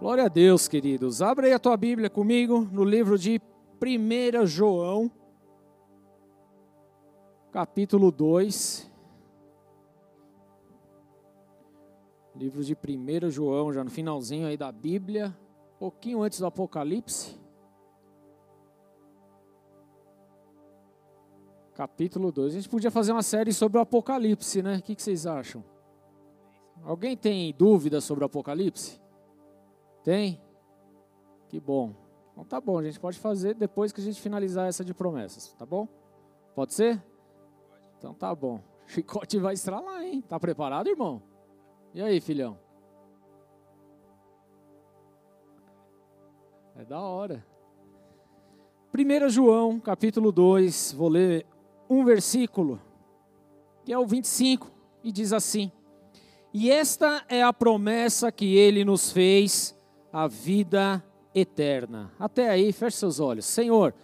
Glória a Deus, queridos. Abre aí a tua Bíblia comigo no livro de 1 João, capítulo 2. Livro de 1 João, já no finalzinho aí da Bíblia, pouquinho antes do Apocalipse. Capítulo 2. A gente podia fazer uma série sobre o Apocalipse, né? O que vocês acham? Alguém tem dúvida sobre o Apocalipse? Tem? Que bom. Então tá bom, a gente pode fazer depois que a gente finalizar essa de promessas, tá bom? Pode ser? Então tá bom. Chicote vai estralar, hein? Tá preparado, irmão? E aí, filhão? É da hora. 1 João, capítulo 2, vou ler um versículo, que é o 25, e diz assim: E esta é a promessa que ele nos fez a vida eterna. Até aí, feche seus olhos. Senhor,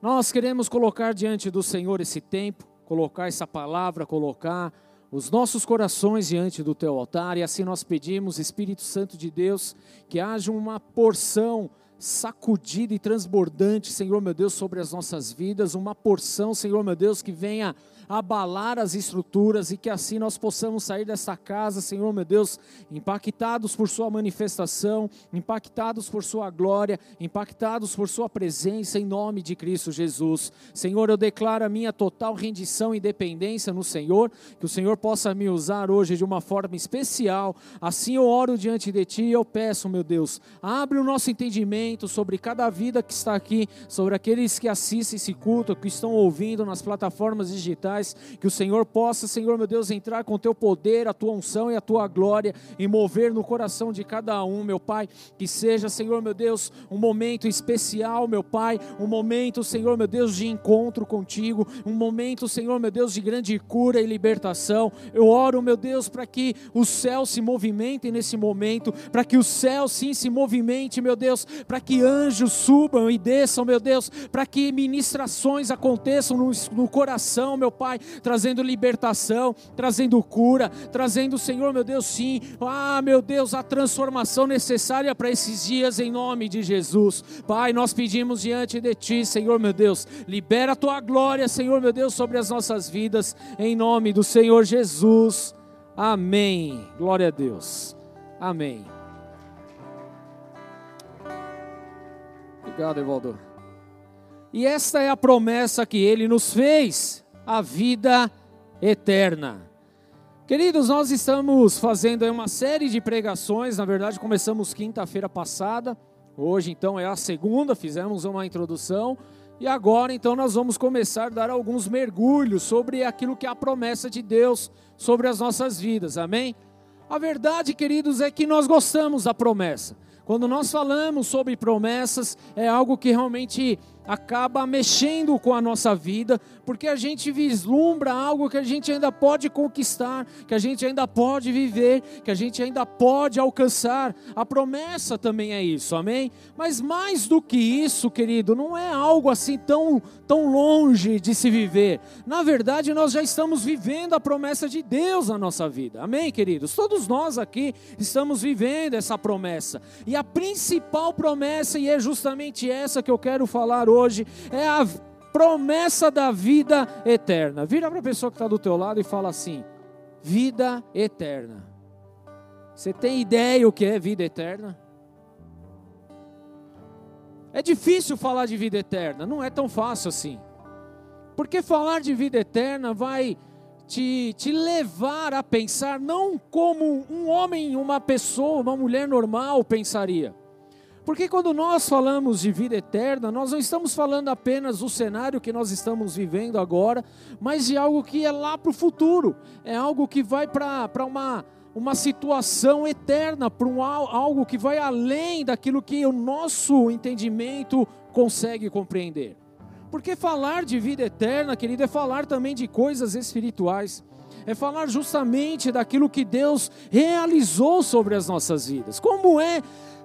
nós queremos colocar diante do Senhor esse tempo, colocar essa palavra, colocar os nossos corações diante do teu altar e assim nós pedimos, Espírito Santo de Deus, que haja uma porção sacudida e transbordante, Senhor meu Deus, sobre as nossas vidas, uma porção, Senhor meu Deus, que venha abalar as estruturas e que assim nós possamos sair desta casa, Senhor meu Deus, impactados por Sua manifestação, impactados por Sua glória, impactados por Sua presença, em nome de Cristo Jesus. Senhor, eu declaro a minha total rendição e dependência no Senhor, que o Senhor possa me usar hoje de uma forma especial. Assim eu oro diante de Ti e eu peço, meu Deus, abre o nosso entendimento sobre cada vida que está aqui, sobre aqueles que assistem esse culto, que estão ouvindo nas plataformas digitais que o Senhor possa, Senhor meu Deus, entrar com o teu poder, a tua unção e a tua glória e mover no coração de cada um, meu Pai, que seja, Senhor meu Deus, um momento especial, meu Pai, um momento, Senhor meu Deus, de encontro contigo, um momento, Senhor meu Deus, de grande cura e libertação. Eu oro, meu Deus, para que o céu se movimente nesse momento, para que o céu sim se movimente, meu Deus, para que anjos subam e desçam, meu Deus, para que ministrações aconteçam no, no coração, meu Pai Pai, trazendo libertação, trazendo cura, trazendo, Senhor, meu Deus, sim, ah, meu Deus, a transformação necessária para esses dias em nome de Jesus. Pai, nós pedimos diante de Ti, Senhor, meu Deus, libera a Tua glória, Senhor, meu Deus, sobre as nossas vidas, em nome do Senhor Jesus. Amém. Glória a Deus. Amém. Obrigado, Evaldo. E esta é a promessa que ele nos fez a vida eterna. Queridos, nós estamos fazendo uma série de pregações, na verdade começamos quinta-feira passada, hoje então é a segunda, fizemos uma introdução, e agora então nós vamos começar a dar alguns mergulhos sobre aquilo que é a promessa de Deus sobre as nossas vidas, amém? A verdade, queridos, é que nós gostamos da promessa. Quando nós falamos sobre promessas, é algo que realmente acaba mexendo com a nossa vida, porque a gente vislumbra algo que a gente ainda pode conquistar, que a gente ainda pode viver, que a gente ainda pode alcançar. A promessa também é isso, amém? Mas mais do que isso, querido, não é algo assim tão, tão longe de se viver. Na verdade, nós já estamos vivendo a promessa de Deus na nossa vida, amém, queridos? Todos nós aqui estamos vivendo essa promessa, e a principal promessa, e é justamente essa que eu quero falar hoje é a promessa da vida eterna. Vira para a pessoa que está do teu lado e fala assim: vida eterna. Você tem ideia o que é vida eterna? É difícil falar de vida eterna, não é tão fácil assim. Porque falar de vida eterna vai te, te levar a pensar não como um homem, uma pessoa, uma mulher normal pensaria. Porque quando nós falamos de vida eterna, nós não estamos falando apenas do cenário que nós estamos vivendo agora, mas de algo que é lá para o futuro, é algo que vai para uma, uma situação eterna, para um, algo que vai além daquilo que o nosso entendimento consegue compreender. Porque falar de vida eterna, querido, é falar também de coisas espirituais é falar justamente daquilo que Deus realizou sobre as nossas vidas. Como é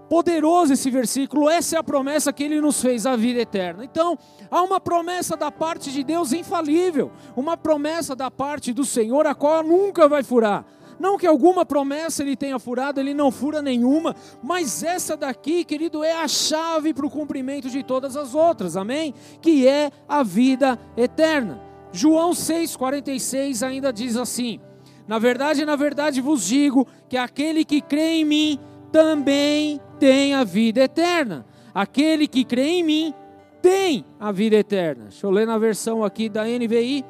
Poderoso esse versículo, essa é a promessa que ele nos fez, a vida eterna. Então, há uma promessa da parte de Deus infalível, uma promessa da parte do Senhor, a qual nunca vai furar. Não que alguma promessa ele tenha furado, ele não fura nenhuma, mas essa daqui, querido, é a chave para o cumprimento de todas as outras, amém? Que é a vida eterna. João 6,46 ainda diz assim: Na verdade, na verdade vos digo que aquele que crê em mim também tem a vida eterna. Aquele que crê em mim tem a vida eterna. Deixa eu ler na versão aqui da NVI.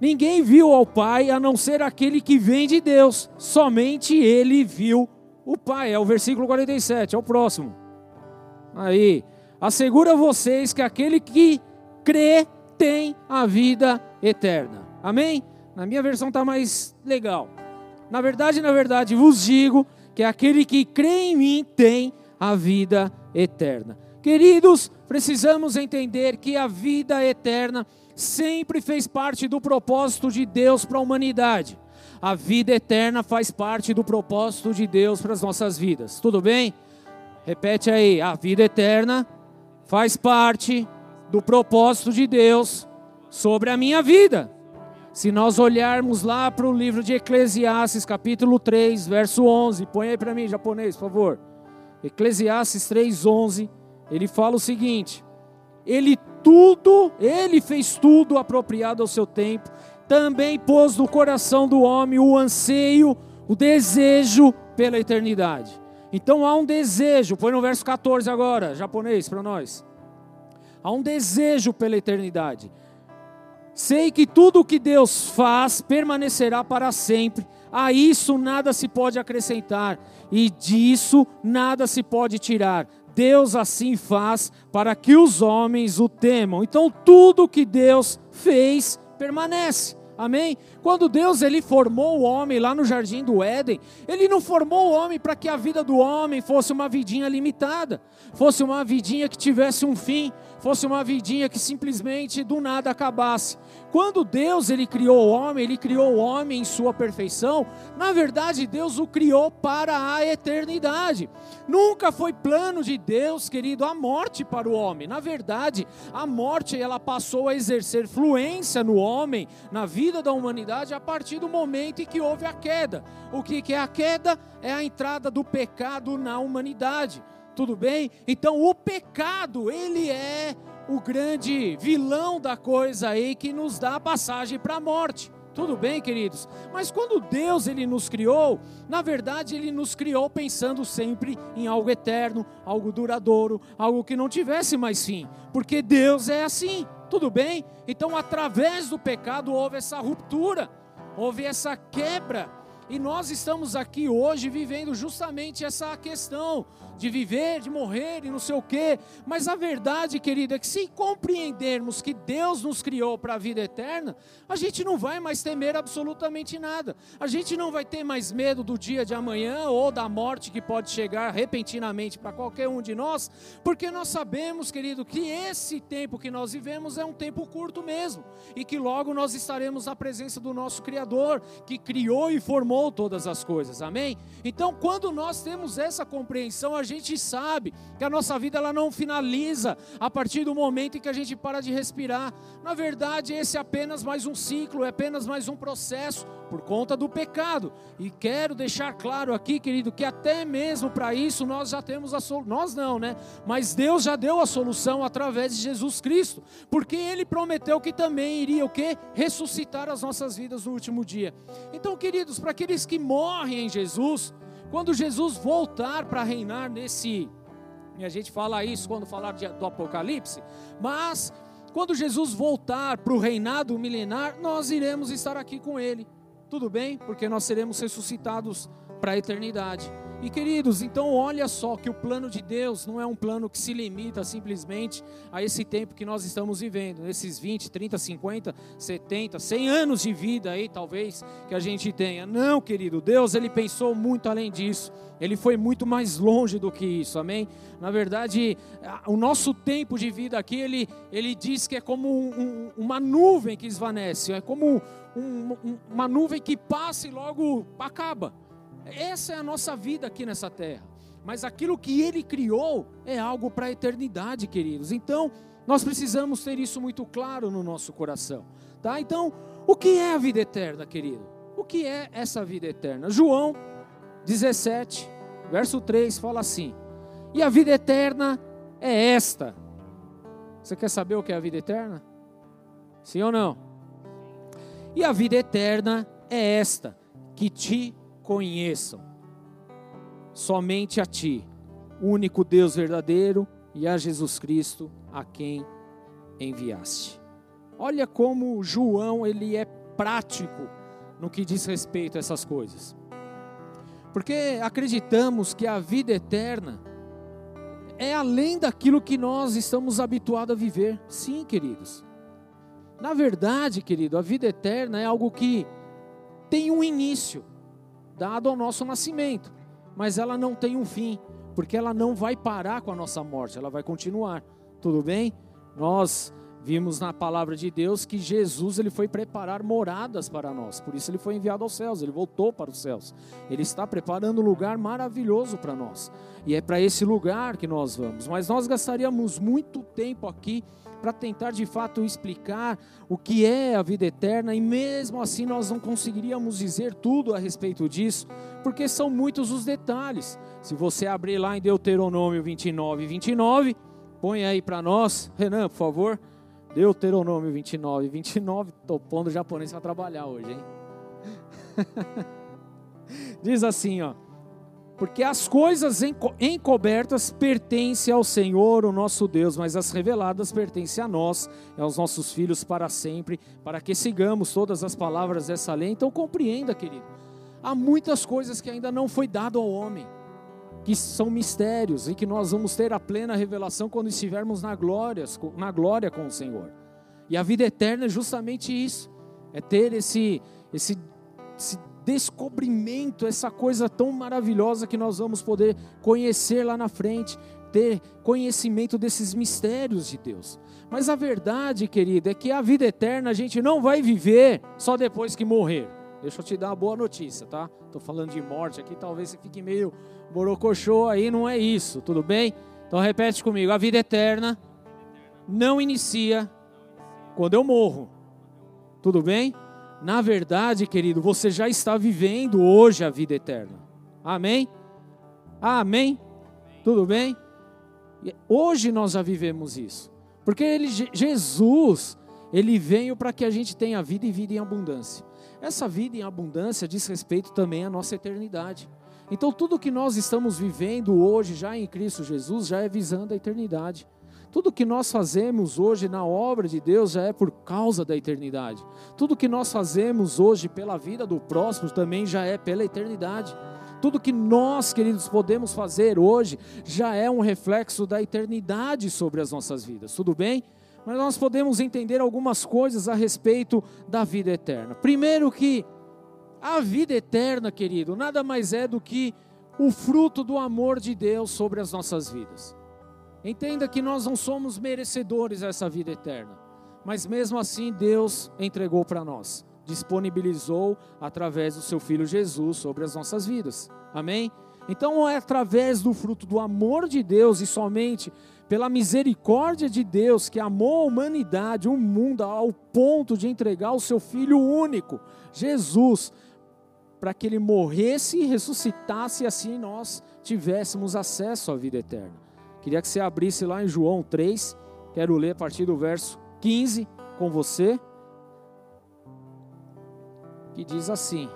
Ninguém viu ao Pai a não ser aquele que vem de Deus, somente ele viu o Pai. É o versículo 47, é o próximo. Aí, assegura vocês que aquele que crê tem a vida eterna. Amém? Na minha versão está mais legal. Na verdade, na verdade, vos digo que aquele que crê em mim tem a vida eterna. Queridos, precisamos entender que a vida eterna sempre fez parte do propósito de Deus para a humanidade. A vida eterna faz parte do propósito de Deus para as nossas vidas. Tudo bem? Repete aí. A vida eterna faz parte do propósito de Deus sobre a minha vida. Se nós olharmos lá para o livro de Eclesiastes, capítulo 3, verso 11, põe aí para mim, japonês, por favor. Eclesiastes 3, 11, ele fala o seguinte: Ele tudo, ele fez tudo apropriado ao seu tempo, também pôs no coração do homem o anseio, o desejo pela eternidade. Então há um desejo, põe no verso 14 agora, japonês, para nós. Há um desejo pela eternidade. Sei que tudo o que Deus faz permanecerá para sempre. A isso nada se pode acrescentar e disso nada se pode tirar. Deus assim faz para que os homens o temam. Então tudo que Deus fez permanece. Amém? Quando Deus ele formou o homem lá no jardim do Éden, ele não formou o homem para que a vida do homem fosse uma vidinha limitada, fosse uma vidinha que tivesse um fim, fosse uma vidinha que simplesmente do nada acabasse. Quando Deus ele criou o homem, ele criou o homem em sua perfeição. Na verdade, Deus o criou para a eternidade. Nunca foi plano de Deus, querido, a morte para o homem. Na verdade, a morte ela passou a exercer fluência no homem, na vida da humanidade a partir do momento em que houve a queda. O que é a queda? É a entrada do pecado na humanidade. Tudo bem? Então o pecado, ele é o grande vilão da coisa aí que nos dá a passagem para a morte. Tudo bem, queridos? Mas quando Deus ele nos criou, na verdade ele nos criou pensando sempre em algo eterno, algo duradouro, algo que não tivesse mais fim, porque Deus é assim. Tudo bem? Então, através do pecado houve essa ruptura, houve essa quebra e nós estamos aqui hoje vivendo justamente essa questão de viver, de morrer e não sei o quê. Mas a verdade, querida, é que se compreendermos que Deus nos criou para a vida eterna, a gente não vai mais temer absolutamente nada. A gente não vai ter mais medo do dia de amanhã ou da morte que pode chegar repentinamente para qualquer um de nós, porque nós sabemos, querido, que esse tempo que nós vivemos é um tempo curto mesmo e que logo nós estaremos na presença do nosso Criador, que criou e formou todas as coisas. Amém? Então, quando nós temos essa compreensão, a gente sabe que a nossa vida ela não finaliza a partir do momento em que a gente para de respirar. Na verdade, esse é apenas mais um ciclo, é apenas mais um processo por conta do pecado. E quero deixar claro aqui, querido, que até mesmo para isso nós já temos a solução. Nós não, né? Mas Deus já deu a solução através de Jesus Cristo, porque ele prometeu que também iria o quê? Ressuscitar as nossas vidas no último dia. Então, queridos, para aqueles que morrem em Jesus, quando Jesus voltar para reinar nesse. E a gente fala isso quando falar de, do Apocalipse, mas quando Jesus voltar para o reinado milenar, nós iremos estar aqui com Ele. Tudo bem? Porque nós seremos ressuscitados para a eternidade. E queridos, então olha só que o plano de Deus não é um plano que se limita simplesmente a esse tempo que nós estamos vivendo, esses 20, 30, 50, 70, 100 anos de vida aí talvez que a gente tenha. Não, querido, Deus ele pensou muito além disso. Ele foi muito mais longe do que isso, amém? Na verdade, o nosso tempo de vida aqui, ele, ele diz que é como um, um, uma nuvem que esvanece, é como um, uma nuvem que passa e logo acaba. Essa é a nossa vida aqui nessa terra. Mas aquilo que Ele criou é algo para a eternidade, queridos. Então, nós precisamos ter isso muito claro no nosso coração. Tá? Então, o que é a vida eterna, querido? O que é essa vida eterna? João 17, verso 3 fala assim: "E a vida eterna é esta". Você quer saber o que é a vida eterna? Sim ou não? E a vida eterna é esta: que te conheçam, somente a ti, único Deus verdadeiro, e a Jesus Cristo, a quem enviaste. Olha como João ele é prático no que diz respeito a essas coisas. Porque acreditamos que a vida eterna é além daquilo que nós estamos habituados a viver. Sim, queridos. Na verdade, querido, a vida eterna é algo que tem um início, dado ao nosso nascimento, mas ela não tem um fim, porque ela não vai parar com a nossa morte, ela vai continuar. Tudo bem? Nós Vimos na palavra de Deus que Jesus ele foi preparar moradas para nós. Por isso ele foi enviado aos céus, ele voltou para os céus. Ele está preparando um lugar maravilhoso para nós. E é para esse lugar que nós vamos. Mas nós gastaríamos muito tempo aqui para tentar de fato explicar o que é a vida eterna e mesmo assim nós não conseguiríamos dizer tudo a respeito disso, porque são muitos os detalhes. Se você abrir lá em Deuteronômio 29, 29, põe aí para nós, Renan, por favor. Deuteronômio 29. 29, tô pondo o japonês para trabalhar hoje, hein? Diz assim, ó. Porque as coisas encobertas pertencem ao Senhor, o nosso Deus, mas as reveladas pertencem a nós aos nossos filhos para sempre, para que sigamos todas as palavras dessa lei. Então compreenda, querido. Há muitas coisas que ainda não foi dado ao homem que são mistérios e que nós vamos ter a plena revelação quando estivermos na glória, na glória com o Senhor. E a vida eterna é justamente isso, é ter esse, esse, esse descobrimento, essa coisa tão maravilhosa que nós vamos poder conhecer lá na frente, ter conhecimento desses mistérios de Deus. Mas a verdade, querida, é que a vida eterna a gente não vai viver só depois que morrer. Deixa eu te dar uma boa notícia, tá? Estou falando de morte aqui, talvez você fique meio borocochô aí, não é isso, tudo bem? Então repete comigo: a vida eterna não inicia quando eu morro, tudo bem? Na verdade, querido, você já está vivendo hoje a vida eterna, amém? Amém? Tudo bem? Hoje nós já vivemos isso, porque ele, Jesus, ele veio para que a gente tenha vida e vida em abundância. Essa vida em abundância diz respeito também à nossa eternidade. Então, tudo que nós estamos vivendo hoje, já em Cristo Jesus, já é visando a eternidade. Tudo que nós fazemos hoje na obra de Deus já é por causa da eternidade. Tudo que nós fazemos hoje pela vida do próximo também já é pela eternidade. Tudo que nós, queridos, podemos fazer hoje já é um reflexo da eternidade sobre as nossas vidas. Tudo bem? mas nós podemos entender algumas coisas a respeito da vida eterna. Primeiro que a vida eterna, querido, nada mais é do que o fruto do amor de Deus sobre as nossas vidas. Entenda que nós não somos merecedores dessa vida eterna, mas mesmo assim Deus entregou para nós, disponibilizou através do seu filho Jesus sobre as nossas vidas. Amém? Então é através do fruto do amor de Deus e somente pela misericórdia de Deus que amou a humanidade, o mundo, ao ponto de entregar o seu Filho único, Jesus, para que ele morresse e ressuscitasse e assim nós tivéssemos acesso à vida eterna. Queria que você abrisse lá em João 3, quero ler a partir do verso 15 com você, que diz assim: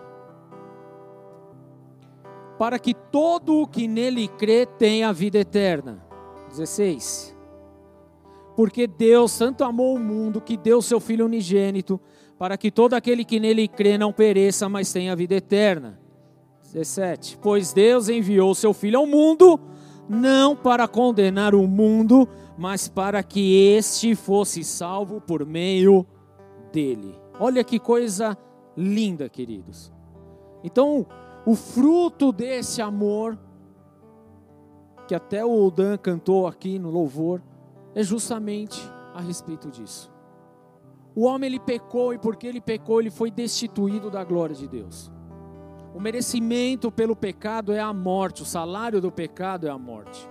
Para que todo o que nele crê tenha vida eterna. 16. Porque Deus tanto amou o mundo que deu seu Filho unigênito, para que todo aquele que nele crê não pereça, mas tenha vida eterna. 17. Pois Deus enviou seu Filho ao mundo, não para condenar o mundo, mas para que este fosse salvo por meio dele. Olha que coisa linda, queridos. Então, o fruto desse amor que até o Dan cantou aqui no louvor, é justamente a respeito disso. O homem ele pecou e porque ele pecou, ele foi destituído da glória de Deus. O merecimento pelo pecado é a morte, o salário do pecado é a morte.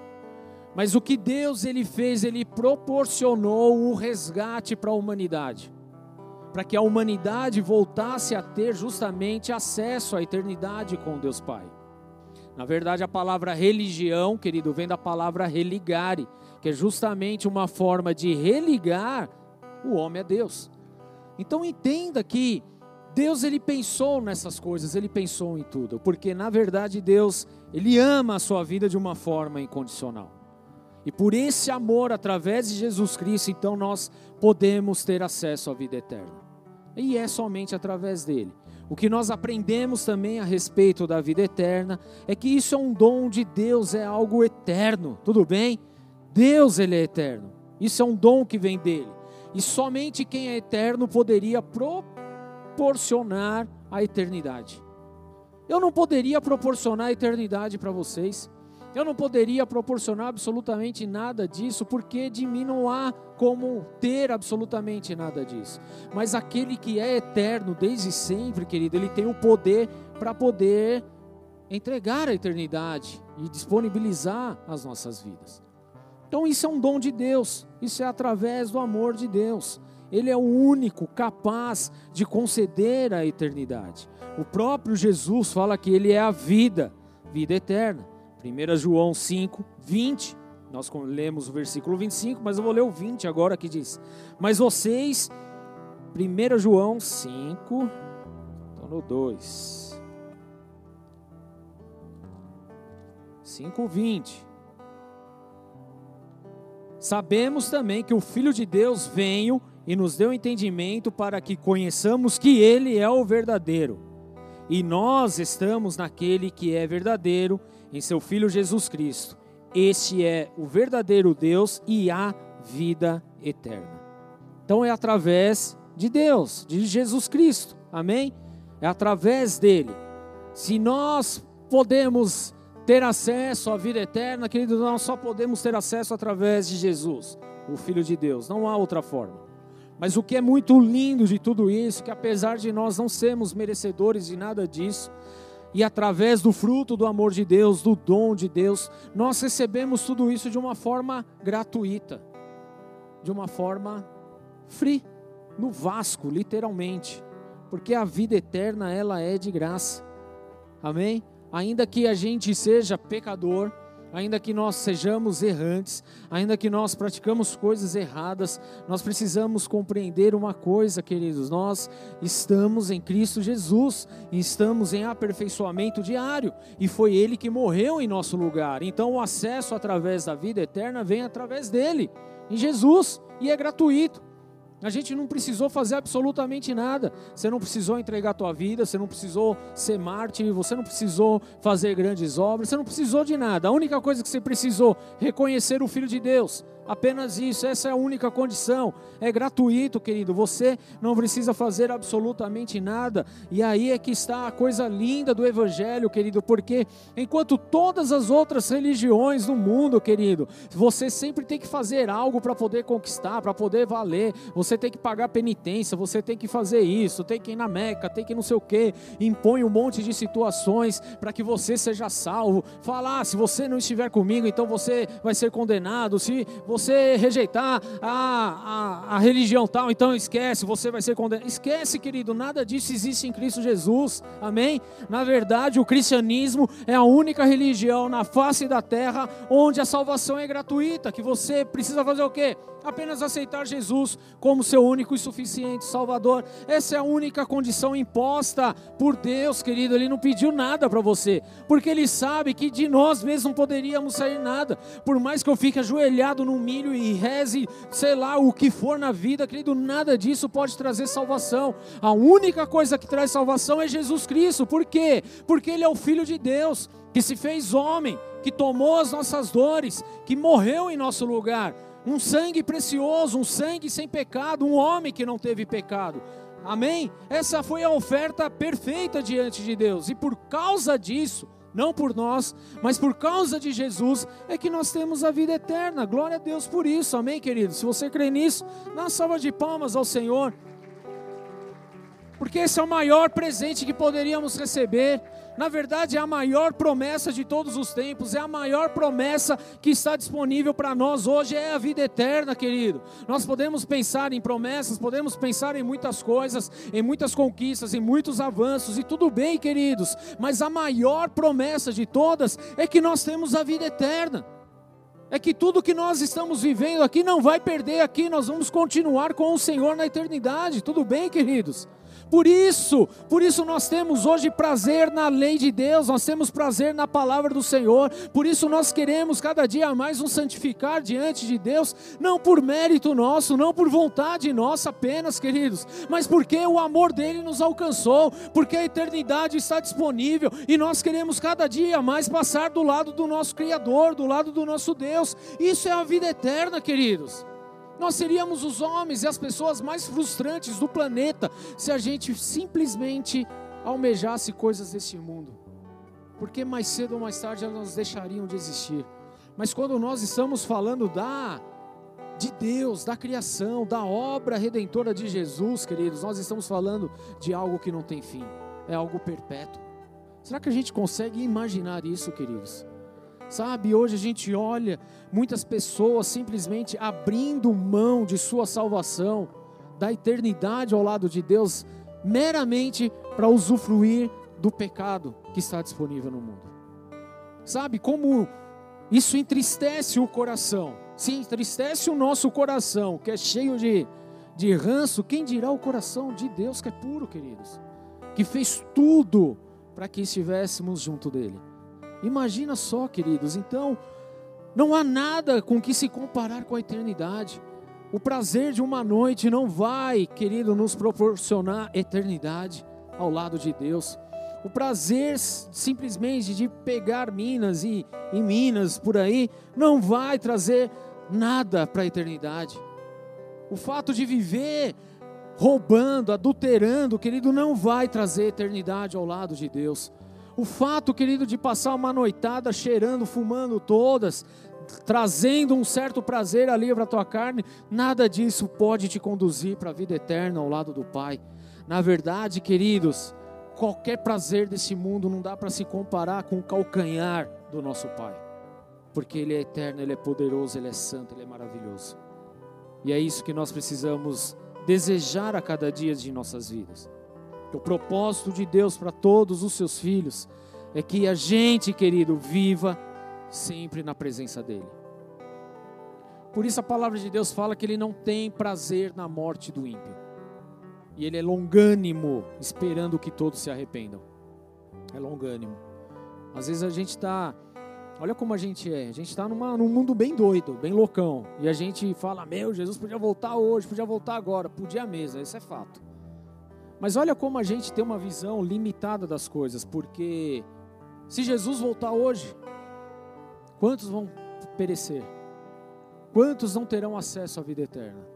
Mas o que Deus ele fez, ele proporcionou o resgate para a humanidade. para que a humanidade voltasse a ter justamente acesso à eternidade com Deus Pai. Na verdade, a palavra religião, querido, vem da palavra religare, que é justamente uma forma de religar o homem a Deus. Então entenda que Deus ele pensou nessas coisas, ele pensou em tudo, porque na verdade Deus, ele ama a sua vida de uma forma incondicional. E por esse amor através de Jesus Cristo, então nós podemos ter acesso à vida eterna. E é somente através dele. O que nós aprendemos também a respeito da vida eterna é que isso é um dom de Deus, é algo eterno, tudo bem? Deus ele é eterno. Isso é um dom que vem dele. E somente quem é eterno poderia proporcionar a eternidade. Eu não poderia proporcionar a eternidade para vocês. Eu não poderia proporcionar absolutamente nada disso, porque de mim não há como ter absolutamente nada disso. Mas aquele que é eterno desde sempre, querido, ele tem o poder para poder entregar a eternidade e disponibilizar as nossas vidas. Então isso é um dom de Deus, isso é através do amor de Deus. Ele é o único capaz de conceder a eternidade. O próprio Jesus fala que ele é a vida, vida eterna. 1 João 5, 20. Nós lemos o versículo 25, mas eu vou ler o 20 agora que diz: Mas vocês, 1 João 5, estou no 2. 5, 20. Sabemos também que o Filho de Deus veio e nos deu entendimento para que conheçamos que Ele é o verdadeiro. E nós estamos naquele que é verdadeiro em seu Filho Jesus Cristo. Este é o verdadeiro Deus e a vida eterna. Então é através de Deus, de Jesus Cristo, amém? É através dele. Se nós podemos ter acesso à vida eterna, querido, nós só podemos ter acesso através de Jesus, o Filho de Deus, não há outra forma. Mas o que é muito lindo de tudo isso, que apesar de nós não sermos merecedores de nada disso, e através do fruto do amor de Deus, do dom de Deus, nós recebemos tudo isso de uma forma gratuita, de uma forma free, no vasco, literalmente, porque a vida eterna ela é de graça. Amém? Ainda que a gente seja pecador, ainda que nós sejamos errantes, ainda que nós praticamos coisas erradas, nós precisamos compreender uma coisa, queridos: nós estamos em Cristo Jesus estamos em aperfeiçoamento diário, e foi Ele que morreu em nosso lugar. Então, o acesso através da vida eterna vem através dele, em Jesus, e é gratuito. A gente não precisou fazer absolutamente nada. Você não precisou entregar a tua vida, você não precisou ser mártir, você não precisou fazer grandes obras, você não precisou de nada. A única coisa que você precisou reconhecer o filho de Deus, Apenas isso, essa é a única condição. É gratuito, querido. Você não precisa fazer absolutamente nada. E aí é que está a coisa linda do Evangelho, querido, porque enquanto todas as outras religiões do mundo, querido, você sempre tem que fazer algo para poder conquistar, para poder valer. Você tem que pagar penitência, você tem que fazer isso, tem que ir na Meca, tem que não sei o que. Impõe um monte de situações para que você seja salvo. Falar, ah, se você não estiver comigo, então você vai ser condenado. Se você você rejeitar a, a, a religião tal, então esquece, você vai ser condenado. Esquece, querido, nada disso existe em Cristo Jesus, amém? Na verdade, o cristianismo é a única religião na face da terra onde a salvação é gratuita, que você precisa fazer o quê? apenas aceitar Jesus como seu único e suficiente Salvador. Essa é a única condição imposta por Deus, querido. Ele não pediu nada para você, porque Ele sabe que de nós mesmos não poderíamos sair nada. Por mais que eu fique ajoelhado no milho e reze, sei lá, o que for na vida, querido, nada disso pode trazer salvação. A única coisa que traz salvação é Jesus Cristo. Por quê? Porque Ele é o Filho de Deus, que se fez homem, que tomou as nossas dores, que morreu em nosso lugar um sangue precioso, um sangue sem pecado, um homem que não teve pecado. Amém? Essa foi a oferta perfeita diante de Deus, e por causa disso, não por nós, mas por causa de Jesus, é que nós temos a vida eterna. Glória a Deus por isso, amém, querido? Se você crê nisso, dá uma salva de palmas ao Senhor, porque esse é o maior presente que poderíamos receber Na verdade, é a maior promessa de todos os tempos, é a maior promessa que está disponível para nós hoje, é a vida eterna, querido. Nós podemos pensar em promessas, podemos pensar em muitas coisas, em muitas conquistas, em muitos avanços, e tudo bem, queridos, mas a maior promessa de todas é que nós temos a vida eterna. É que tudo que nós estamos vivendo aqui não vai perder aqui, nós vamos continuar com o Senhor na eternidade. Tudo bem, queridos? Por isso, por isso nós temos hoje prazer na lei de Deus, nós temos prazer na palavra do Senhor. Por isso nós queremos cada dia mais nos santificar diante de Deus, não por mérito nosso, não por vontade nossa apenas, queridos, mas porque o amor dele nos alcançou, porque a eternidade está disponível e nós queremos cada dia mais passar do lado do nosso criador, do lado do nosso Deus. Isso é a vida eterna, queridos. Nós seríamos os homens e as pessoas mais frustrantes do planeta se a gente simplesmente almejasse coisas desse mundo. Porque mais cedo ou mais tarde elas deixariam de existir. Mas quando nós estamos falando da de Deus, da criação, da obra redentora de Jesus, queridos, nós estamos falando de algo que não tem fim, é algo perpétuo. Será que a gente consegue imaginar isso, queridos? Sabe, hoje a gente olha muitas pessoas simplesmente abrindo mão de sua salvação, da eternidade ao lado de Deus, meramente para usufruir do pecado que está disponível no mundo. Sabe como isso entristece o coração? Se entristece o nosso coração, que é cheio de, de ranço, quem dirá o coração de Deus que é puro, queridos? Que fez tudo para que estivéssemos junto dele. Imagina só, queridos, então, não há nada com que se comparar com a eternidade. O prazer de uma noite não vai, querido, nos proporcionar eternidade ao lado de Deus. O prazer simplesmente de pegar minas e, minas por aí não vai trazer nada para a eternidade. O fato de viver roubando, adulterando, querido, não vai trazer eternidade ao lado de Deus. O fato, querido, de passar uma noitada cheirando, fumando todas, trazendo um certo prazer ali para a tua carne, nada disso pode te conduzir para a vida eterna ao lado do Pai. Na verdade, queridos, qualquer prazer desse mundo não dá para se comparar com o calcanhar do nosso Pai, porque Ele é eterno, Ele é poderoso, Ele é santo, Ele é maravilhoso. E é isso que nós precisamos desejar a cada dia de nossas vidas. O propósito de Deus para todos os seus filhos é que a gente, querido, viva sempre na presença dEle. Por isso a palavra de Deus fala que Ele não tem prazer na morte do ímpio. E Ele é longânimo, esperando que todos se arrependam. É longânimo. Às vezes a gente está. Olha como a gente é. A gente está num mundo bem doido, bem loucão. E a gente fala: Meu, Jesus podia voltar hoje, podia voltar agora. Podia mesmo, isso é fato. Mas olha como a gente tem uma visão limitada das coisas, porque se Jesus voltar hoje, quantos vão perecer? Quantos não terão acesso à vida eterna?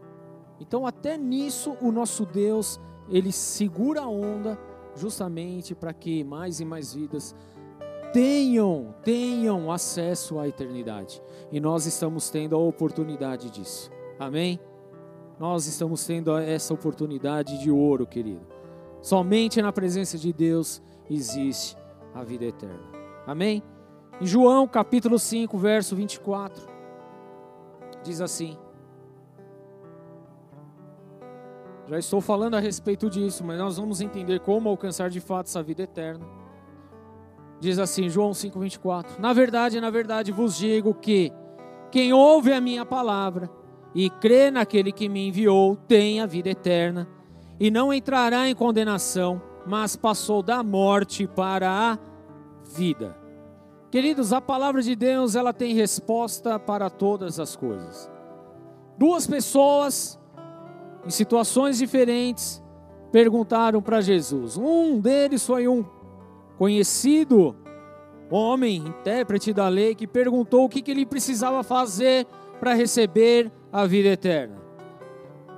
Então, até nisso, o nosso Deus, ele segura a onda, justamente para que mais e mais vidas tenham, tenham acesso à eternidade. E nós estamos tendo a oportunidade disso. Amém? Nós estamos tendo essa oportunidade de ouro, querido. Somente na presença de Deus existe a vida eterna. Amém? Em João capítulo 5, verso 24, diz assim: Já estou falando a respeito disso, mas nós vamos entender como alcançar de fato essa vida eterna. Diz assim, João 5:24. Na verdade, na verdade vos digo que quem ouve a minha palavra e crê naquele que me enviou tem a vida eterna e não entrará em condenação, mas passou da morte para a vida. Queridos, a palavra de Deus, ela tem resposta para todas as coisas. Duas pessoas em situações diferentes perguntaram para Jesus. Um deles foi um conhecido homem, intérprete da lei, que perguntou o que, que ele precisava fazer para receber a vida eterna.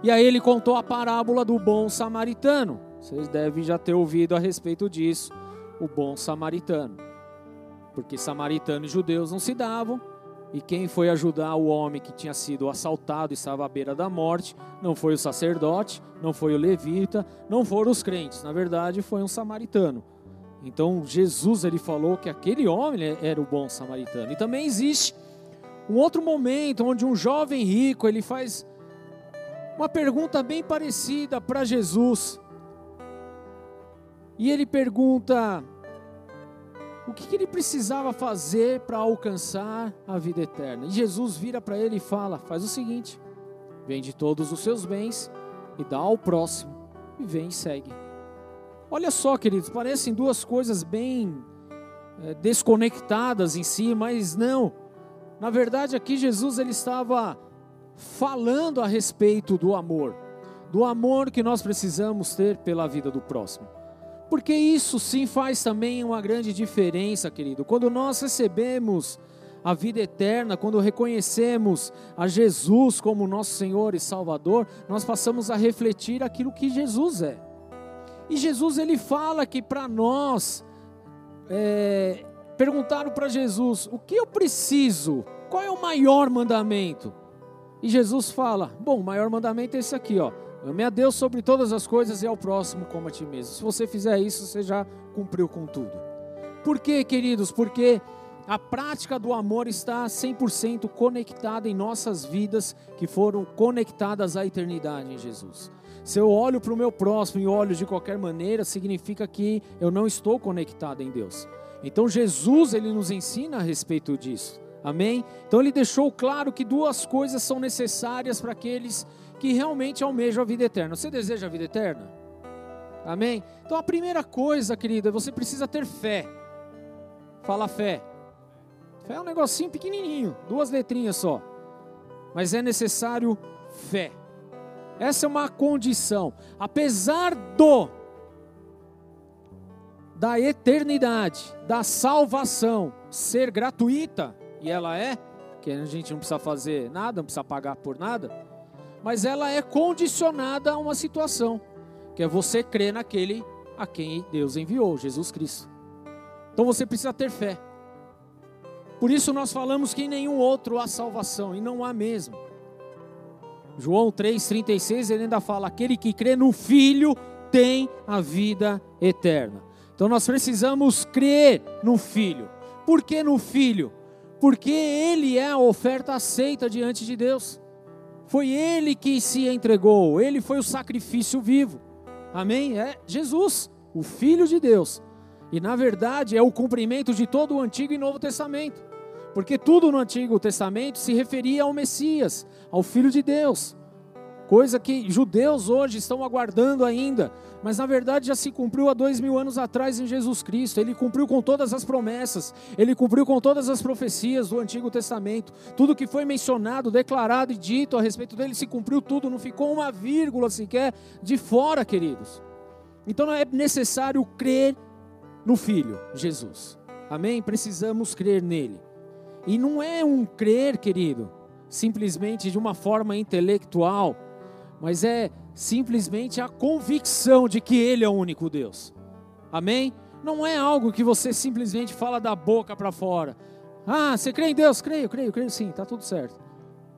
E aí ele contou a parábola do bom samaritano. Vocês devem já ter ouvido a respeito disso, o bom samaritano. Porque samaritanos e judeus não se davam, e quem foi ajudar o homem que tinha sido assaltado e estava à beira da morte não foi o sacerdote, não foi o levita, não foram os crentes. Na verdade, foi um samaritano. Então Jesus ele falou que aquele homem era o bom samaritano. E também existe um outro momento onde um jovem rico ele faz uma pergunta bem parecida para Jesus. E ele pergunta o que, que ele precisava fazer para alcançar a vida eterna. E Jesus vira para ele e fala: faz o seguinte, vende todos os seus bens e dá ao próximo, e vem e segue. Olha só, queridos, parecem duas coisas bem é, desconectadas em si, mas não. Na verdade, aqui Jesus ele estava falando a respeito do amor, do amor que nós precisamos ter pela vida do próximo. Porque isso sim faz também uma grande diferença, querido. Quando nós recebemos a vida eterna, quando reconhecemos a Jesus como nosso Senhor e Salvador, nós passamos a refletir aquilo que Jesus é. E Jesus ele fala que para nós é, perguntaram para Jesus: o que eu preciso? Qual é o maior mandamento? E Jesus fala: bom, o maior mandamento é esse aqui, ó. Ame a Deus sobre todas as coisas e ao próximo como a ti mesmo. Se você fizer isso, você já cumpriu com tudo. Por quê, queridos? Porque a prática do amor está 100% conectada em nossas vidas que foram conectadas à eternidade em Jesus. Se eu olho para o meu próximo e olho de qualquer maneira, significa que eu não estou conectado em Deus. Então Jesus ele nos ensina a respeito disso. Amém? Então ele deixou claro que duas coisas são necessárias para aqueles que realmente almejam a vida eterna. Você deseja a vida eterna? Amém? Então a primeira coisa, querida, você precisa ter fé. Fala fé. Fé é um negocinho pequenininho, duas letrinhas só. Mas é necessário fé. Essa é uma condição. Apesar do da eternidade, da salvação ser gratuita, e ela é, que a gente não precisa fazer nada, não precisa pagar por nada mas ela é condicionada a uma situação, que é você crer naquele a quem Deus enviou, Jesus Cristo. Então você precisa ter fé. Por isso nós falamos que em nenhum outro há salvação, e não há mesmo. João 3,36 ele ainda fala: aquele que crê no Filho tem a vida eterna. Então nós precisamos crer no Filho. Por que no Filho? Porque ele é a oferta aceita diante de Deus. Foi ele que se entregou, ele foi o sacrifício vivo. Amém? É Jesus, o Filho de Deus. E na verdade é o cumprimento de todo o Antigo e Novo Testamento. Porque tudo no Antigo Testamento se referia ao Messias, ao Filho de Deus coisa que judeus hoje estão aguardando ainda, mas na verdade já se cumpriu há dois mil anos atrás em Jesus Cristo. Ele cumpriu com todas as promessas, ele cumpriu com todas as profecias do Antigo Testamento. Tudo que foi mencionado, declarado e dito a respeito dele se cumpriu tudo, não ficou uma vírgula sequer de fora, queridos. Então é necessário crer no Filho, Jesus. Amém? Precisamos crer nele. E não é um crer, querido, simplesmente de uma forma intelectual mas é simplesmente a convicção de que Ele é o único Deus. Amém? Não é algo que você simplesmente fala da boca para fora. Ah, você crê em Deus? Creio, creio, creio sim, está tudo certo.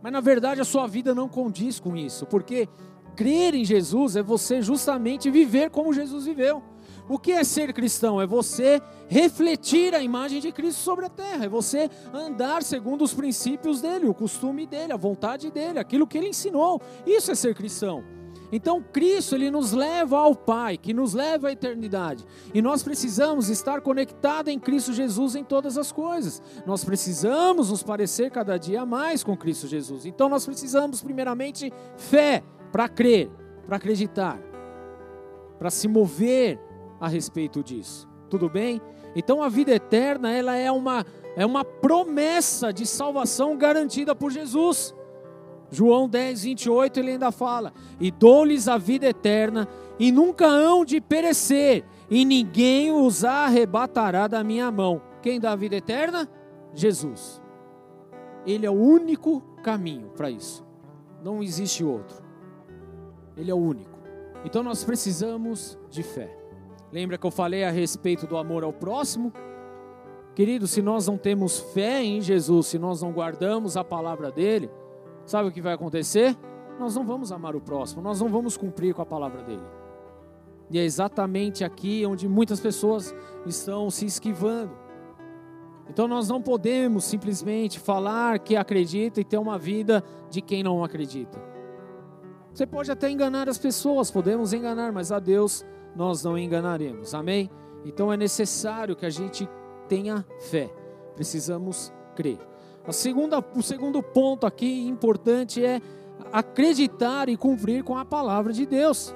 Mas na verdade a sua vida não condiz com isso, porque crer em Jesus é você justamente viver como Jesus viveu. O que é ser cristão? É você refletir a imagem de Cristo sobre a terra, é você andar segundo os princípios dele, o costume dele, a vontade dele, aquilo que ele ensinou. Isso é ser cristão. Então Cristo ele nos leva ao Pai, que nos leva à eternidade. E nós precisamos estar conectados em Cristo Jesus em todas as coisas. Nós precisamos nos parecer cada dia mais com Cristo Jesus. Então nós precisamos primeiramente fé para crer, para acreditar, para se mover a respeito disso. Tudo bem? Então a vida eterna, ela é uma é uma promessa de salvação garantida por Jesus. João 10, 28, ele ainda fala: E dou-lhes a vida eterna, e nunca hão de perecer, e ninguém os arrebatará da minha mão. Quem dá a vida eterna? Jesus. Ele é o único caminho para isso. Não existe outro. Ele é o único. Então nós precisamos de fé. Lembra que eu falei a respeito do amor ao próximo? Querido, se nós não temos fé em Jesus, se nós não guardamos a palavra dele, sabe o que vai acontecer? Nós não vamos amar o próximo, nós não vamos cumprir com a palavra dele. E é exatamente aqui onde muitas pessoas estão se esquivando. Então nós não podemos simplesmente falar que acredita e ter uma vida de quem não acredita. Você pode até enganar as pessoas, podemos enganar, mas a Deus nós não enganaremos. Amém? Então é necessário que a gente tenha fé. Precisamos crer. A segunda, o segundo ponto aqui importante é acreditar e cumprir com a palavra de Deus.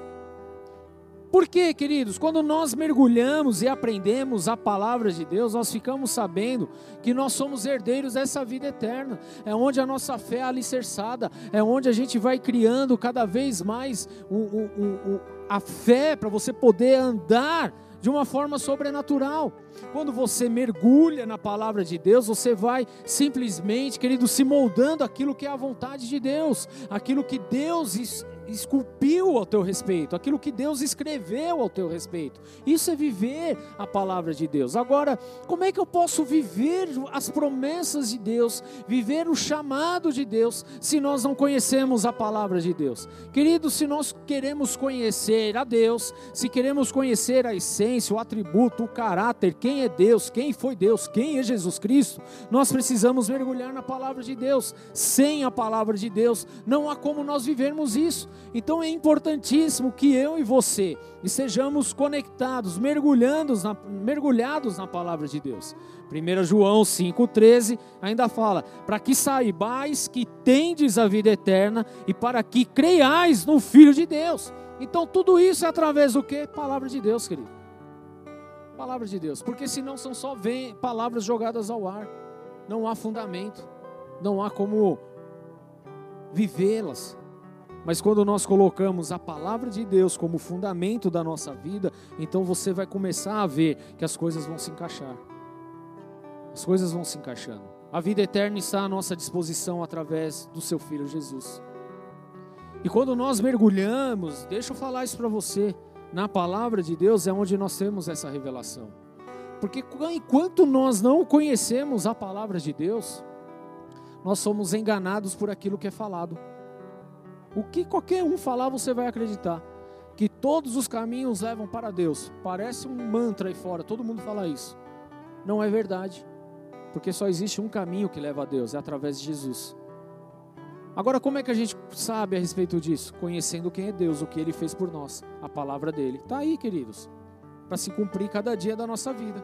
Por quê, queridos? Quando nós mergulhamos e aprendemos a palavra de Deus, nós ficamos sabendo que nós somos herdeiros dessa vida eterna. É onde a nossa fé é alicerçada, é onde a gente vai criando cada vez mais o, o, o, a fé para você poder andar de uma forma sobrenatural. Quando você mergulha na palavra de Deus, você vai simplesmente, querido, se moldando aquilo que é a vontade de Deus, aquilo que Deus esculpiu ao teu respeito, aquilo que Deus escreveu ao teu respeito. Isso é viver a palavra de Deus. Agora, como é que eu posso viver as promessas de Deus, viver o chamado de Deus, se nós não conhecemos a palavra de Deus? Querido, se nós queremos conhecer a Deus, se queremos conhecer a essência, o atributo, o caráter, quem é Deus, quem foi Deus, quem é Jesus Cristo, nós precisamos mergulhar na palavra de Deus. Sem a palavra de Deus, não há como nós vivermos isso. Então é importantíssimo que eu e você estejamos conectados, mergulhados na, mergulhados na palavra de Deus. 1 João 5,13 ainda fala: para que saibais que tendes a vida eterna e para que creiais no Filho de Deus. Então tudo isso é através do que? Palavra de Deus, querido. Palavra de Deus, porque senão são só palavras jogadas ao ar, não há fundamento, não há como vivê-las. Mas quando nós colocamos a palavra de Deus como fundamento da nossa vida, então você vai começar a ver que as coisas vão se encaixar. As coisas vão se encaixando. A vida eterna está à nossa disposição através do seu filho Jesus. E quando nós mergulhamos, deixa eu falar isso para você, na palavra de Deus é onde nós temos essa revelação. Porque enquanto nós não conhecemos a palavra de Deus, nós somos enganados por aquilo que é falado. O que qualquer um falar, você vai acreditar. Que todos os caminhos levam para Deus. Parece um mantra aí fora, todo mundo fala isso. Não é verdade. Porque só existe um caminho que leva a Deus, é através de Jesus. Agora, como é que a gente sabe a respeito disso? Conhecendo quem é Deus, o que Ele fez por nós, a palavra dele. Está aí, queridos, para se cumprir cada dia da nossa vida.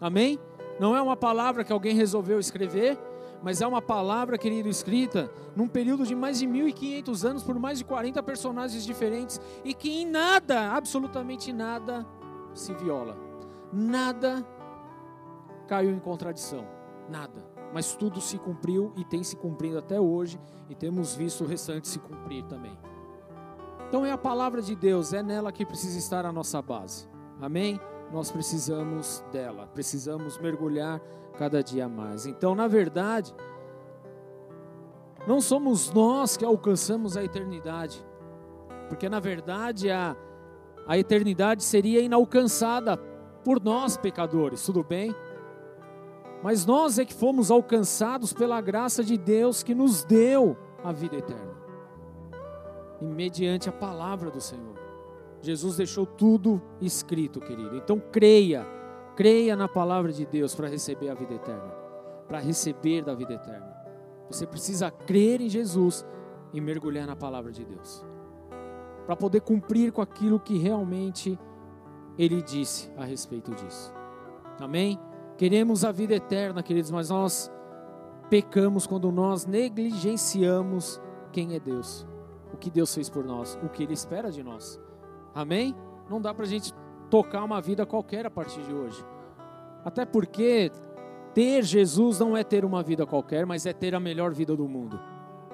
Amém? Não é uma palavra que alguém resolveu escrever, mas é uma palavra, querido, escrita num período de mais de 1500 anos por mais de 40 personagens diferentes e que em nada, absolutamente nada, se viola. Nada caiu em contradição, nada. Mas tudo se cumpriu e tem se cumprido até hoje e temos visto o restante se cumprir também. Então é a palavra de Deus, é nela que precisa estar a nossa base. Amém? Nós precisamos dela, precisamos mergulhar cada dia mais. Então, na verdade, não somos nós que alcançamos a eternidade, porque na verdade a, a eternidade seria inalcançada por nós pecadores, tudo bem? Mas nós é que fomos alcançados pela graça de Deus que nos deu a vida eterna, e mediante a palavra do Senhor. Jesus deixou tudo escrito, querido. Então creia Creia na palavra de Deus para receber a vida eterna, para receber da vida eterna. Você precisa crer em Jesus e mergulhar na palavra de Deus, para poder cumprir com aquilo que realmente Ele disse a respeito disso. Amém? Queremos a vida eterna, queridos, mas nós pecamos quando nós negligenciamos quem é Deus, o que Deus fez por nós, o que Ele espera de nós. Amém? Não dá para a gente tocar uma vida qualquer a partir de hoje. Até porque ter Jesus não é ter uma vida qualquer, mas é ter a melhor vida do mundo.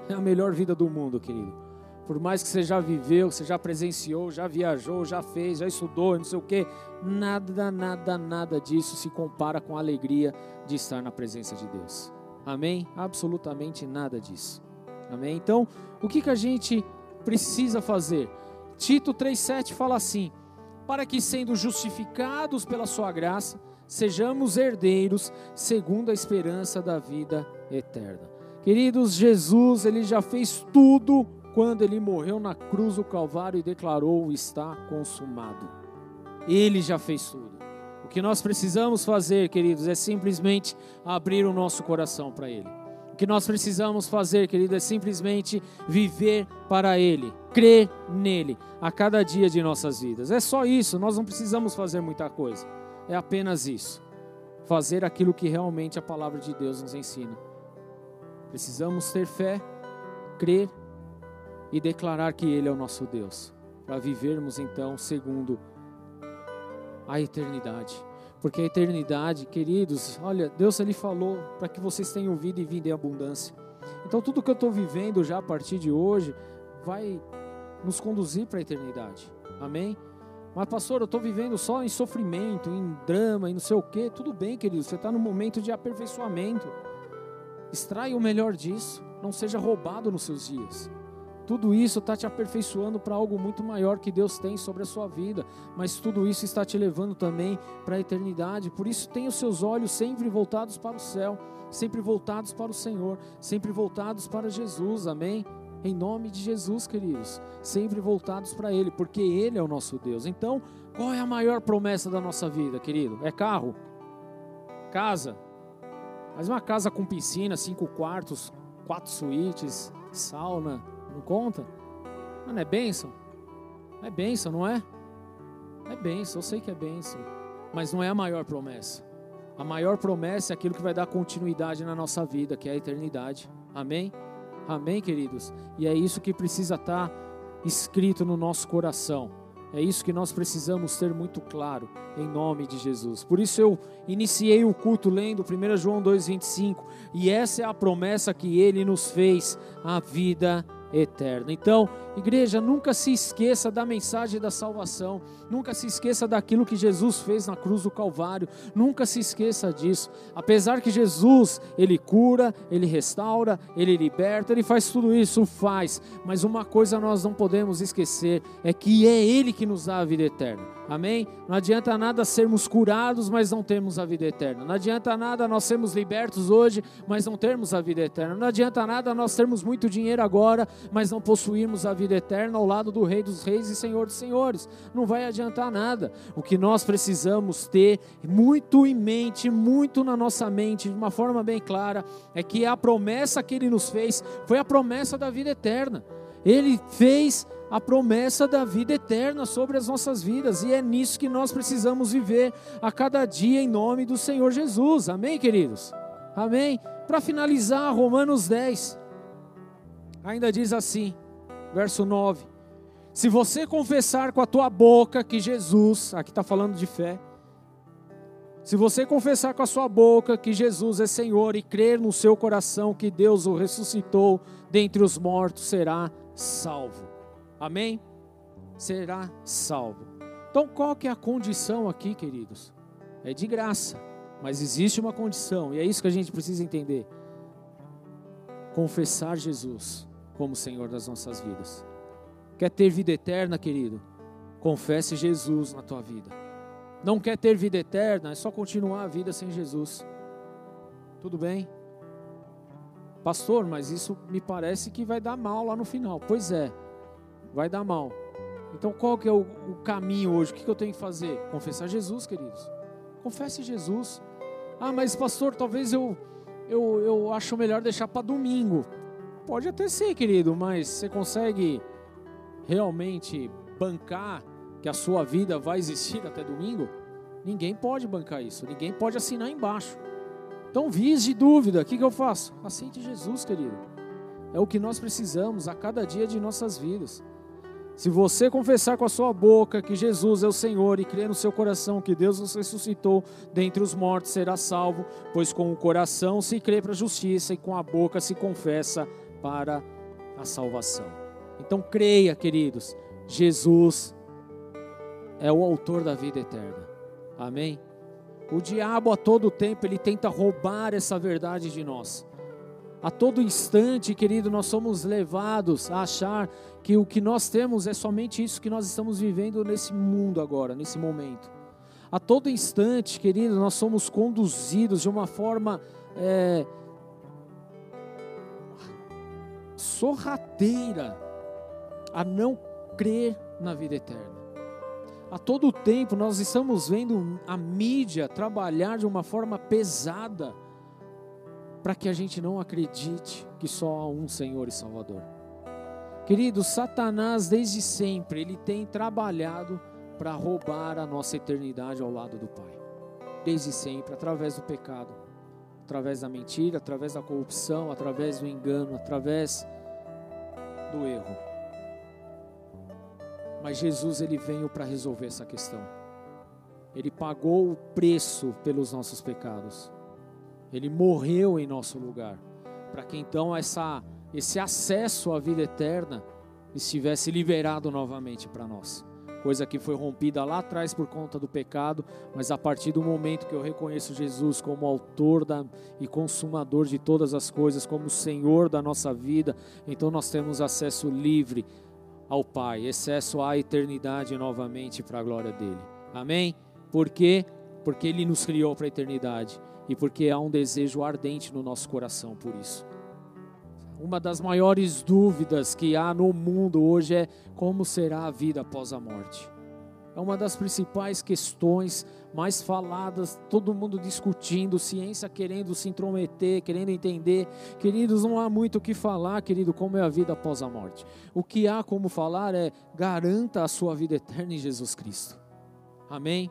É a melhor vida do mundo, querido. Por mais que você já viveu, você já presenciou, já viajou, já fez, já estudou, não sei o que, nada, nada, nada disso se compara com a alegria de estar na presença de Deus. Amém? Absolutamente nada disso. Amém? Então, o que, que a gente precisa fazer? Tito 3,7 fala assim: para que, sendo justificados pela Sua graça, sejamos herdeiros segundo a esperança da vida eterna. Queridos, Jesus, Ele já fez tudo quando ele morreu na cruz do Calvário e declarou: está consumado. Ele já fez tudo. O que nós precisamos fazer, queridos, é simplesmente abrir o nosso coração para Ele. O que nós precisamos fazer, querido, é simplesmente viver para Ele, crer nele a cada dia de nossas vidas. É só isso, nós não precisamos fazer muita coisa. É apenas isso. Fazer aquilo que realmente a palavra de Deus nos ensina. Precisamos ter fé, crer e declarar que Ele é o nosso Deus, para vivermos então segundo a eternidade. Porque a eternidade, queridos, olha, Deus ele falou para que vocês tenham vida e vida em abundância. Então tudo que eu estou vivendo já a partir de hoje vai nos conduzir para a eternidade. Amém? Mas pastor, eu estou vivendo só em sofrimento, em drama, e não sei o quê. Tudo bem, querido, você está no momento de aperfeiçoamento. Extraia o melhor disso. Não seja roubado nos seus dias. Tudo isso está te aperfeiçoando para algo muito maior que Deus tem sobre a sua vida, mas tudo isso está te levando também para a eternidade. Por isso, tenha os seus olhos sempre voltados para o céu, sempre voltados para o Senhor, sempre voltados para Jesus, amém? Em nome de Jesus, queridos, sempre voltados para Ele, porque Ele é o nosso Deus. Então, qual é a maior promessa da nossa vida, querido? É carro? Casa? Mas uma casa com piscina, cinco quartos, quatro suítes, sauna não conta? Mas não é bênção? É bênção, não é? É bênção, eu sei que é bênção. Mas não é a maior promessa. A maior promessa é aquilo que vai dar continuidade na nossa vida, que é a eternidade. Amém? Amém, queridos? E é isso que precisa estar escrito no nosso coração. É isso que nós precisamos ter muito claro, em nome de Jesus. Por isso eu iniciei o culto lendo 1 João 2,25, e essa é a promessa que ele nos fez, a vida eterna. Então, igreja, nunca se esqueça da mensagem da salvação, nunca se esqueça daquilo que Jesus fez na cruz do Calvário, nunca se esqueça disso. Apesar que Jesus, ele cura, ele restaura, ele liberta, ele faz tudo isso, faz, mas uma coisa nós não podemos esquecer é que é ele que nos dá a vida eterna. Amém? Não adianta nada sermos curados, mas não termos a vida eterna. Não adianta nada nós sermos libertos hoje, mas não termos a vida eterna. Não adianta nada nós termos muito dinheiro agora, mas não possuirmos a vida eterna ao lado do Rei dos Reis e Senhor dos Senhores. Não vai adiantar nada. O que nós precisamos ter muito em mente, muito na nossa mente, de uma forma bem clara, é que a promessa que Ele nos fez foi a promessa da vida eterna. Ele fez a promessa da vida eterna sobre as nossas vidas, e é nisso que nós precisamos viver a cada dia em nome do Senhor Jesus. Amém, queridos? Amém? Para finalizar, Romanos 10, ainda diz assim, verso 9: Se você confessar com a tua boca que Jesus, aqui está falando de fé, se você confessar com a sua boca que Jesus é Senhor e crer no seu coração que Deus o ressuscitou dentre os mortos, será salvo. Amém? Será salvo. Então, qual que é a condição aqui, queridos? É de graça, mas existe uma condição, e é isso que a gente precisa entender. Confessar Jesus como Senhor das nossas vidas. Quer ter vida eterna, querido? Confesse Jesus na tua vida. Não quer ter vida eterna? É só continuar a vida sem Jesus. Tudo bem? Pastor, mas isso me parece que vai dar mal lá no final. Pois é, vai dar mal. Então qual que é o, o caminho hoje? O que, que eu tenho que fazer? Confessar Jesus, queridos. Confesse Jesus. Ah, mas pastor, talvez eu, eu, eu acho melhor deixar para domingo. Pode até ser, querido, mas você consegue realmente bancar que a sua vida vai existir até domingo? Ninguém pode bancar isso, ninguém pode assinar embaixo. Então, vias de dúvida, o que, que eu faço? Aceite Jesus, querido. É o que nós precisamos a cada dia de nossas vidas. Se você confessar com a sua boca que Jesus é o Senhor e crer no seu coração que Deus nos ressuscitou dentre os mortos, será salvo, pois com o coração se crê para a justiça e com a boca se confessa para a salvação. Então creia, queridos, Jesus é o autor da vida eterna. Amém? O diabo a todo tempo ele tenta roubar essa verdade de nós. A todo instante, querido, nós somos levados a achar que o que nós temos é somente isso que nós estamos vivendo nesse mundo agora, nesse momento. A todo instante, querido, nós somos conduzidos de uma forma é, sorrateira a não crer na vida eterna. A todo tempo nós estamos vendo a mídia trabalhar de uma forma pesada para que a gente não acredite que só há um Senhor e Salvador. Querido, Satanás desde sempre ele tem trabalhado para roubar a nossa eternidade ao lado do Pai. Desde sempre, através do pecado, através da mentira, através da corrupção, através do engano, através do erro. Mas Jesus ele veio para resolver essa questão. Ele pagou o preço pelos nossos pecados. Ele morreu em nosso lugar, para que então essa, esse acesso à vida eterna estivesse liberado novamente para nós. Coisa que foi rompida lá atrás por conta do pecado, mas a partir do momento que eu reconheço Jesus como autor da, e consumador de todas as coisas, como Senhor da nossa vida, então nós temos acesso livre ao Pai, acesso à eternidade novamente para a glória dele. Amém? Por quê? Porque ele nos criou para a eternidade e porque há um desejo ardente no nosso coração por isso. Uma das maiores dúvidas que há no mundo hoje é como será a vida após a morte. É uma das principais questões mais faladas, todo mundo discutindo, ciência querendo se intrometer, querendo entender. Queridos, não há muito o que falar, querido, como é a vida após a morte. O que há como falar é garanta a sua vida eterna em Jesus Cristo. Amém?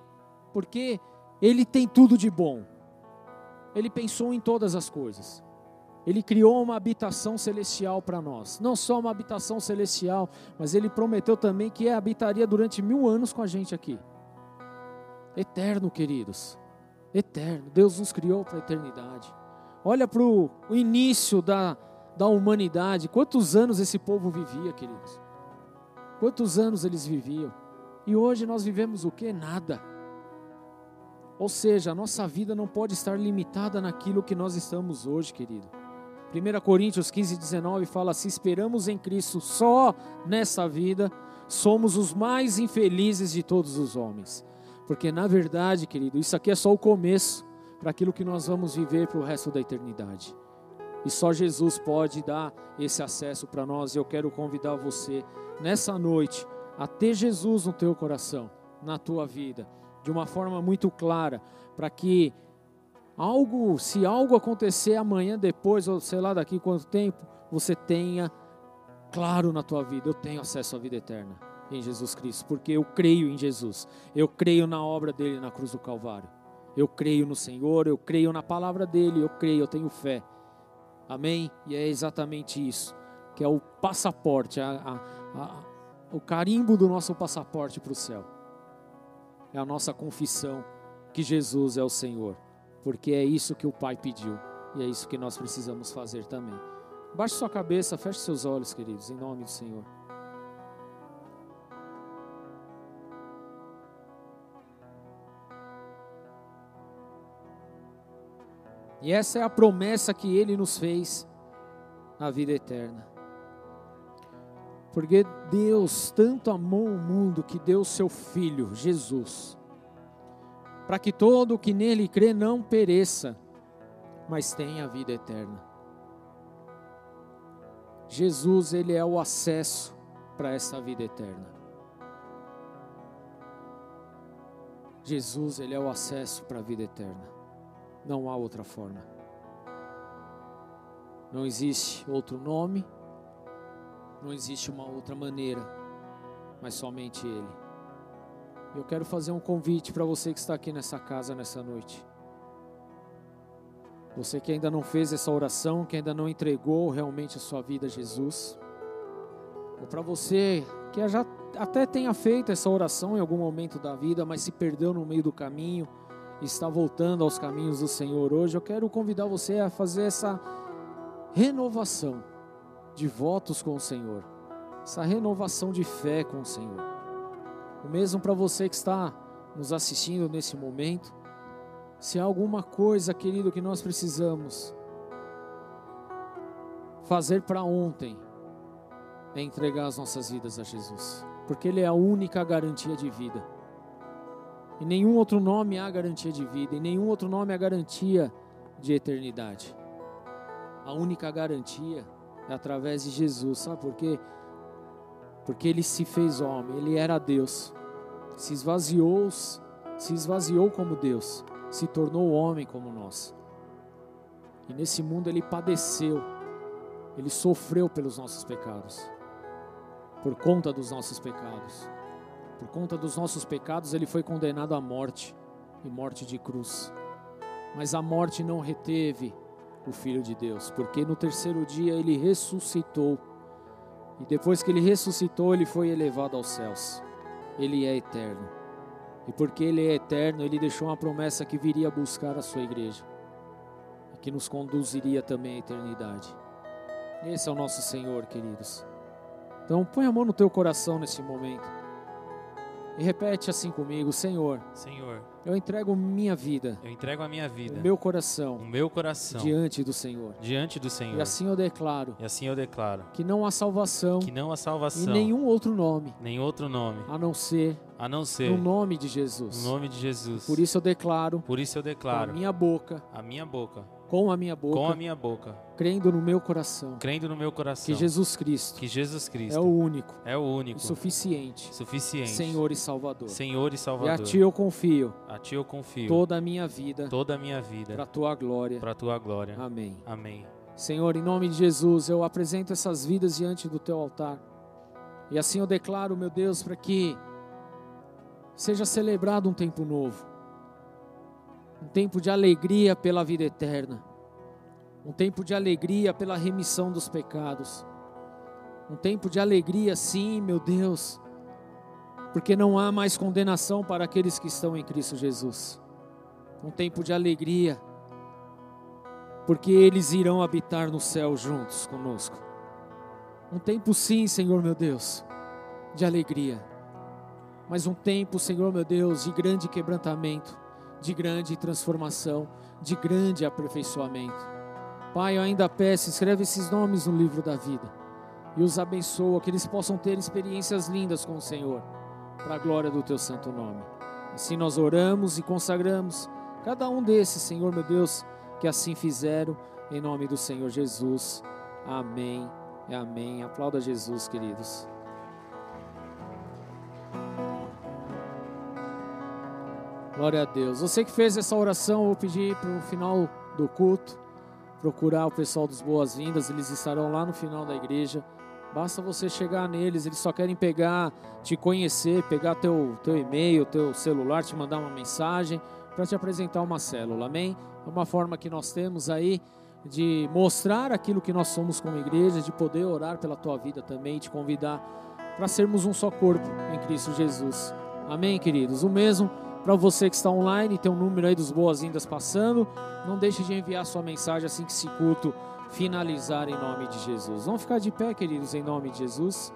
Porque Ele tem tudo de bom. Ele pensou em todas as coisas. Ele criou uma habitação celestial para nós. Não só uma habitação celestial, mas Ele prometeu também que habitaria durante mil anos com a gente aqui. Eterno, queridos. Eterno. Deus nos criou para a eternidade. Olha para o início da, da humanidade. Quantos anos esse povo vivia, queridos? Quantos anos eles viviam? E hoje nós vivemos o que? Nada. Ou seja, a nossa vida não pode estar limitada naquilo que nós estamos hoje, querido. 1 Coríntios 15, 19 fala: Se esperamos em Cristo só nessa vida, somos os mais infelizes de todos os homens. Porque na verdade, querido, isso aqui é só o começo para aquilo que nós vamos viver para o resto da eternidade. E só Jesus pode dar esse acesso para nós. E eu quero convidar você nessa noite a ter Jesus no teu coração, na tua vida de uma forma muito clara, para que algo, se algo acontecer amanhã, depois, ou sei lá daqui quanto tempo, você tenha claro na tua vida, eu tenho acesso à vida eterna em Jesus Cristo, porque eu creio em Jesus, eu creio na obra dele na cruz do Calvário, eu creio no Senhor, eu creio na palavra dele, eu creio, eu tenho fé, amém? E é exatamente isso, que é o passaporte, a, a, a, o carimbo do nosso passaporte para o céu é a nossa confissão que Jesus é o Senhor, porque é isso que o Pai pediu e é isso que nós precisamos fazer também. Baixe sua cabeça, feche seus olhos, queridos, em nome do Senhor. E essa é a promessa que ele nos fez na vida eterna. Porque Deus tanto amou o mundo que deu seu Filho, Jesus, para que todo o que nele crê não pereça, mas tenha a vida eterna. Jesus, ele é o acesso para essa vida eterna. Jesus, ele é o acesso para a vida eterna. Não há outra forma. Não existe outro nome não existe uma outra maneira, mas somente Ele. Eu quero fazer um convite para você que está aqui nessa casa nessa noite. Você que ainda não fez essa oração, que ainda não entregou realmente a sua vida a Jesus. Ou para você que já até tenha feito essa oração em algum momento da vida, mas se perdeu no meio do caminho e está voltando aos caminhos do Senhor hoje, eu quero convidar você a fazer essa renovação de votos com o Senhor, essa renovação de fé com o Senhor. O mesmo para você que está nos assistindo nesse momento. Se há alguma coisa, querido, que nós precisamos fazer para ontem, é entregar as nossas vidas a Jesus, porque Ele é a única garantia de vida. E nenhum outro nome há garantia de vida, e nenhum outro nome há garantia de eternidade. A única garantia é através de Jesus, sabe por quê? Porque ele se fez homem, ele era Deus. Se esvaziou, se esvaziou como Deus, se tornou homem como nós. E nesse mundo ele padeceu, ele sofreu pelos nossos pecados, por conta dos nossos pecados. Por conta dos nossos pecados, ele foi condenado à morte e morte de cruz. Mas a morte não reteve o Filho de Deus, porque no terceiro dia ele ressuscitou. E depois que ele ressuscitou, ele foi elevado aos céus. Ele é eterno. E porque ele é eterno, ele deixou uma promessa que viria buscar a sua igreja e que nos conduziria também à eternidade. Esse é o nosso Senhor, queridos. Então, põe a mão no teu coração nesse momento. E repete assim comigo, Senhor. Senhor, eu entrego minha vida. Eu entrego a minha vida. O meu coração. O meu coração. Diante do Senhor. Diante do Senhor. E assim eu declaro. E assim eu declaro. Que não há salvação. Que não há salvação. Em nenhum outro nome. Nenhum outro nome. A não ser. A não ser. No nome de Jesus. No nome de Jesus. Por isso eu declaro. Por isso eu declaro. A minha boca. A minha boca com a minha boca, com a minha boca, crendo no meu coração, crendo no meu coração, que Jesus Cristo, que Jesus Cristo é o único, é o único, suficiente, suficiente, Senhor e Salvador. Senhor e Salvador. E a Ti eu confio, a Ti eu confio, toda a minha vida, toda a minha vida, para a Tua glória, para Tua glória. Amém. Amém. Senhor, em nome de Jesus, eu apresento essas vidas diante do Teu altar. E assim eu declaro, meu Deus, para que seja celebrado um tempo novo um tempo de alegria pela vida eterna, um tempo de alegria pela remissão dos pecados, um tempo de alegria, sim, meu Deus, porque não há mais condenação para aqueles que estão em Cristo Jesus, um tempo de alegria, porque eles irão habitar no céu juntos conosco, um tempo, sim, Senhor meu Deus, de alegria, mas um tempo, Senhor meu Deus, de grande quebrantamento de grande transformação, de grande aperfeiçoamento. Pai, eu ainda peço, escreve esses nomes no livro da vida e os abençoa, que eles possam ter experiências lindas com o Senhor, para a glória do teu santo nome. Assim nós oramos e consagramos cada um desses, Senhor meu Deus, que assim fizeram, em nome do Senhor Jesus. Amém amém. Aplauda Jesus, queridos. Glória a Deus. Você que fez essa oração, vou pedir para o final do culto procurar o pessoal dos Boas-Vindas, eles estarão lá no final da igreja. Basta você chegar neles, eles só querem pegar, te conhecer, pegar teu, teu e-mail, teu celular, te mandar uma mensagem para te apresentar uma célula, amém? É uma forma que nós temos aí de mostrar aquilo que nós somos como igreja, de poder orar pela tua vida também, te convidar para sermos um só corpo em Cristo Jesus. Amém, queridos? O mesmo para você que está online, tem um número aí dos boas-vindas passando. Não deixe de enviar sua mensagem assim que esse culto finalizar em nome de Jesus. Vamos ficar de pé, queridos, em nome de Jesus.